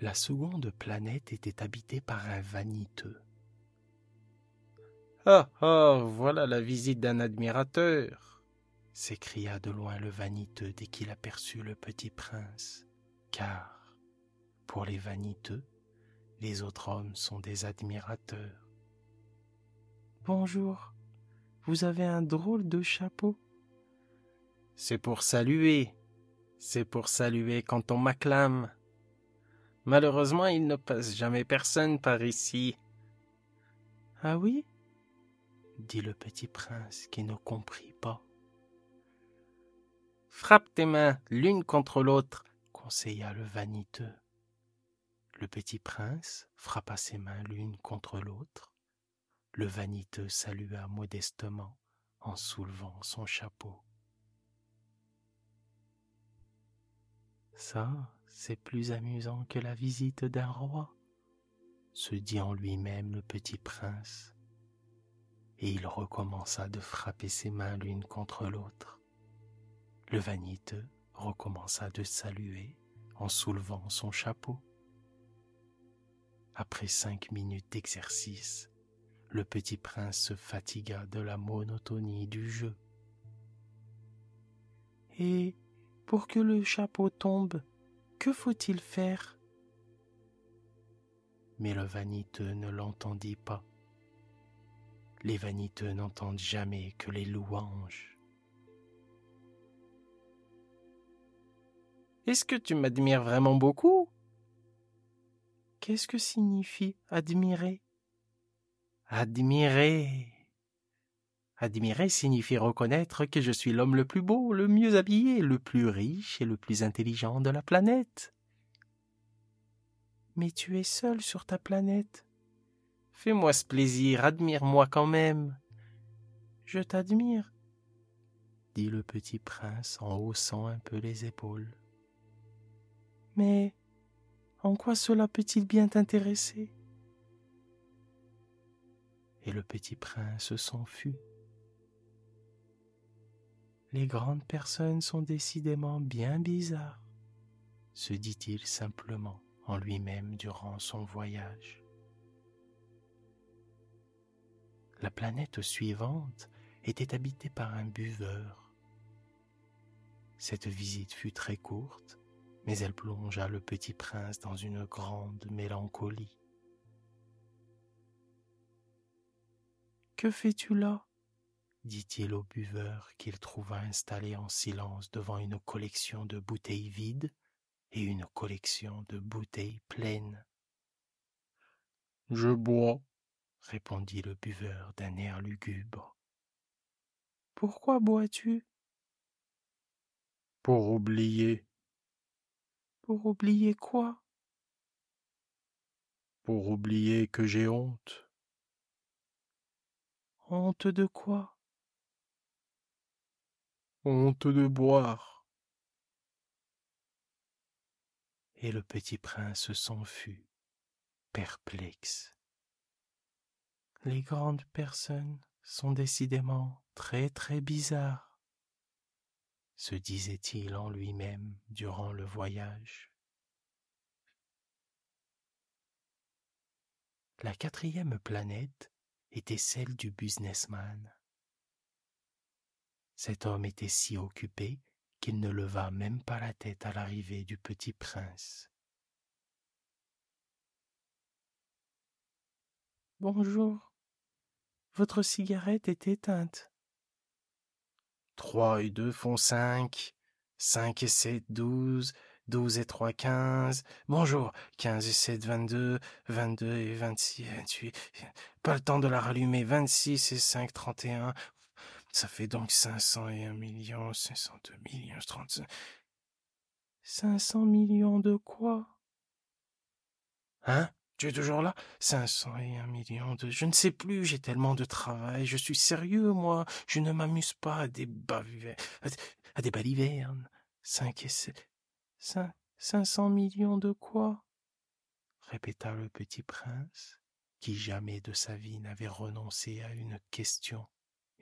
La seconde planète était habitée par un vaniteux. Ah ah, voilà la visite d'un admirateur s'écria de loin le vaniteux dès qu'il aperçut le petit prince, car, pour les vaniteux, les autres hommes sont des admirateurs. Bonjour, vous avez un drôle de chapeau. C'est pour saluer, c'est pour saluer quand on m'acclame. Malheureusement, il ne passe jamais personne par ici. Ah oui? dit le petit prince qui ne comprit pas. Frappe tes mains l'une contre l'autre, conseilla le vaniteux. Le petit prince frappa ses mains l'une contre l'autre. Le vaniteux salua modestement en soulevant son chapeau. Ça, c'est plus amusant que la visite d'un roi, se dit en lui-même le petit prince, et il recommença de frapper ses mains l'une contre l'autre. Le vaniteux recommença de saluer en soulevant son chapeau. Après cinq minutes d'exercice, le petit prince se fatigua de la monotonie du jeu. Et pour que le chapeau tombe, que faut-il faire? Mais le vaniteux ne l'entendit pas. Les vaniteux n'entendent jamais que les louanges. Est-ce que tu m'admires vraiment beaucoup? Qu'est-ce que signifie admirer? Admirer. Admirer signifie reconnaître que je suis l'homme le plus beau, le mieux habillé, le plus riche et le plus intelligent de la planète. Mais tu es seul sur ta planète. Fais-moi ce plaisir, admire-moi quand même. Je t'admire, dit le petit prince en haussant un peu les épaules. Mais en quoi cela peut-il bien t'intéresser? Et le petit prince s'enfuit. Les grandes personnes sont décidément bien bizarres, se dit-il simplement en lui-même durant son voyage. La planète suivante était habitée par un buveur. Cette visite fut très courte, mais elle plongea le petit prince dans une grande mélancolie. Que fais-tu là? Dit-il au buveur qu'il trouva installé en silence devant une collection de bouteilles vides et une collection de bouteilles pleines. Je bois, répondit le buveur d'un air lugubre. Pourquoi bois-tu? Pour oublier. Pour oublier quoi? Pour oublier que j'ai honte. Honte de quoi? Honte de boire. Et le petit prince s'enfuit, perplexe. Les grandes personnes sont décidément très très bizarres, se disait-il en lui-même durant le voyage. La quatrième planète était celle du businessman. Cet homme était si occupé qu'il ne leva même pas la tête à l'arrivée du petit prince. Bonjour. Votre cigarette est éteinte. Trois et deux font cinq. Cinq et sept, douze. Douze et trois, quinze. Bonjour. Quinze et sept, vingt-deux. Vingt-deux et vingt-six, vingt-huit. Pas le temps de la rallumer. Vingt-six et cinq, trente et un. Ça fait donc cinq cent et un million, cinq cent deux millions, trente-cinq. Cinq cents millions de quoi? Hein? Tu es toujours là? Cinq cent et un millions de... Je ne sais plus, j'ai tellement de travail. Je suis sérieux, moi. Je ne m'amuse pas à des bavivernes. À des balivernes. Cinq et sept... Cinq... Cinq cents millions de quoi? répéta le petit prince, qui jamais de sa vie n'avait renoncé à une question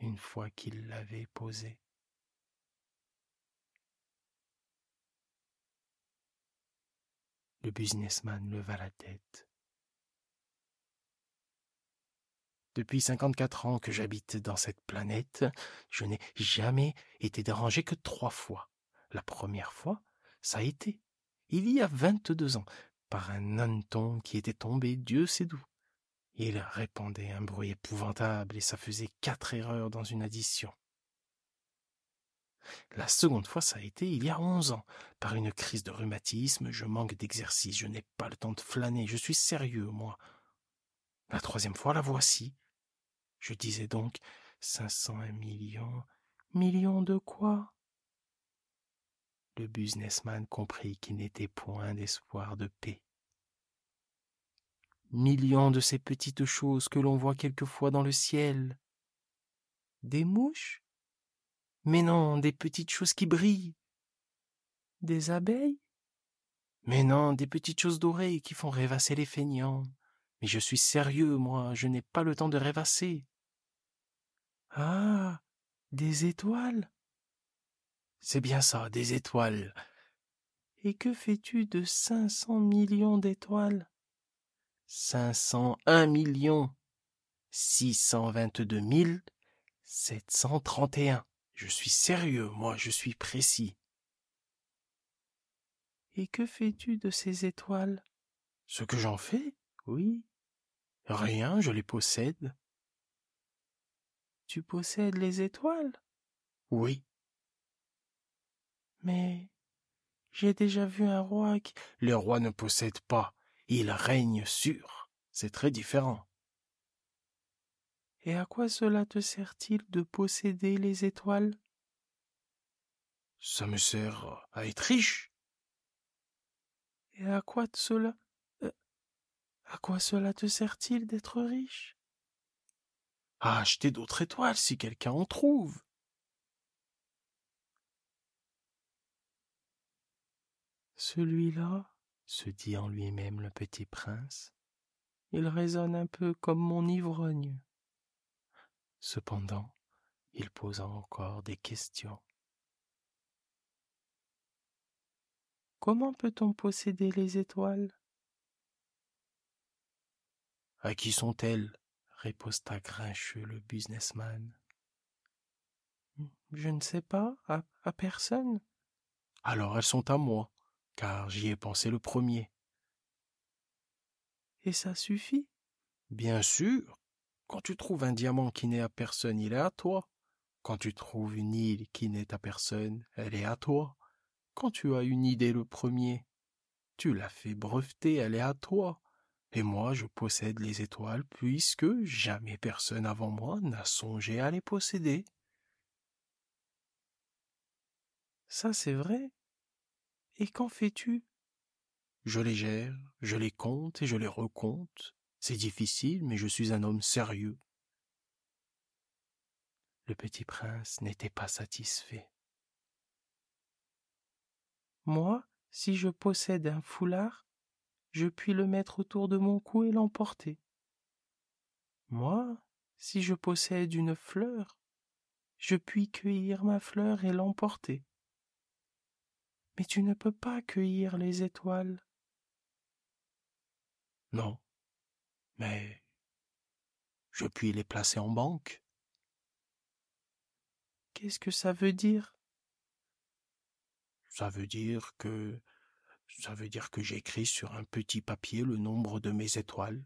une fois qu'il l'avait posée. Le businessman leva la tête. Depuis cinquante-quatre ans que j'habite dans cette planète, je n'ai jamais été dérangé que trois fois. La première fois, ça a été, il y a vingt-deux ans, par un hanneton qui était tombé Dieu sait d'où. Il répandait un bruit épouvantable et ça faisait quatre erreurs dans une addition. La seconde fois, ça a été il y a onze ans. Par une crise de rhumatisme, je manque d'exercice, je n'ai pas le temps de flâner, je suis sérieux, moi. La troisième fois, la voici. Je disais donc cinq cent un millions. Millions de quoi? Le businessman comprit qu'il n'était point d'espoir de paix. Millions de ces petites choses que l'on voit quelquefois dans le ciel. Des mouches? Mais non, des petites choses qui brillent. Des abeilles? Mais non, des petites choses dorées qui font rêvasser les feignants. Mais je suis sérieux, moi, je n'ai pas le temps de rêvasser. Ah, des étoiles? C'est bien ça, des étoiles. Et que fais-tu de cinq cents millions d'étoiles? Cinq cent un millions six cent vingt-deux mille sept cent trente et un. Je suis sérieux, moi, je suis précis. Et que fais-tu de ces étoiles? Ce que j'en fais Oui. Rien, je les possède. Tu possèdes les étoiles? Oui. Mais j'ai déjà vu un roi qui... Le roi ne possède pas, il règne sur. C'est très différent. Et à quoi cela te sert-il de posséder les étoiles? Ça me sert à être riche. Et à quoi cela euh, à quoi cela te sert-il d'être riche? À acheter d'autres étoiles si quelqu'un en trouve. Celui-là, se dit en lui-même le petit prince, il résonne un peu comme mon ivrogne. Cependant, il posa encore des questions. Comment peut-on posséder les étoiles? À qui sont-elles? riposta grincheux le businessman. Je ne sais pas, à, à personne. Alors elles sont à moi, car j'y ai pensé le premier. Et ça suffit? Bien sûr, quand tu trouves un diamant qui n'est à personne, il est à toi. Quand tu trouves une île qui n'est à personne, elle est à toi. Quand tu as une idée le premier, tu l'as fait breveter, elle est à toi. Et moi, je possède les étoiles puisque jamais personne avant moi n'a songé à les posséder. Ça, c'est vrai. Et qu'en fais-tu? Je les gère, je les compte et je les recompte. C'est difficile, mais je suis un homme sérieux. Le petit prince n'était pas satisfait. Moi, si je possède un foulard, je puis le mettre autour de mon cou et l'emporter. Moi, si je possède une fleur, je puis cueillir ma fleur et l'emporter. Mais tu ne peux pas cueillir les étoiles. Non, mais je puis les placer en banque. Qu'est-ce que ça veut dire? Ça veut dire que ça veut dire que j'écris sur un petit papier le nombre de mes étoiles,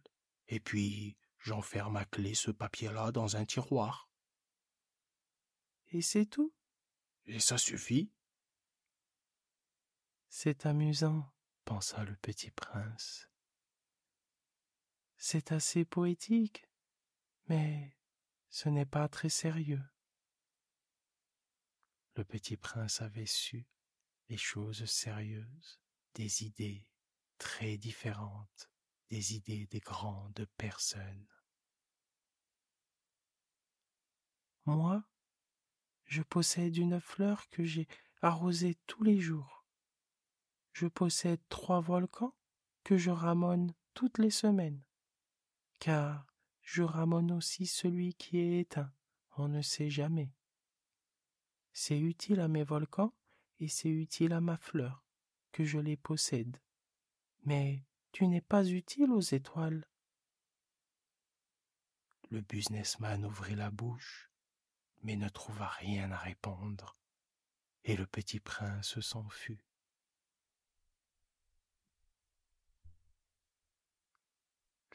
et puis j'enferme à clé ce papier-là dans un tiroir. Et c'est tout? Et ça suffit C'est amusant, pensa le petit prince. C'est assez poétique, mais ce n'est pas très sérieux. Le petit prince avait su les choses sérieuses, des idées très différentes des idées des grandes personnes. Moi, je possède une fleur que j'ai arrosée tous les jours. Je possède trois volcans que je ramone toutes les semaines car je ramone aussi celui qui est éteint, on ne sait jamais. C'est utile à mes volcans et c'est utile à ma fleur, que je les possède. Mais tu n'es pas utile aux étoiles. Le businessman ouvrit la bouche, mais ne trouva rien à répondre, et le petit prince s'en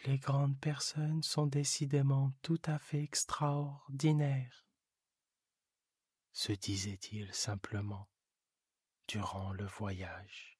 Les grandes personnes sont décidément tout à fait extraordinaires, se disait-il simplement durant le voyage.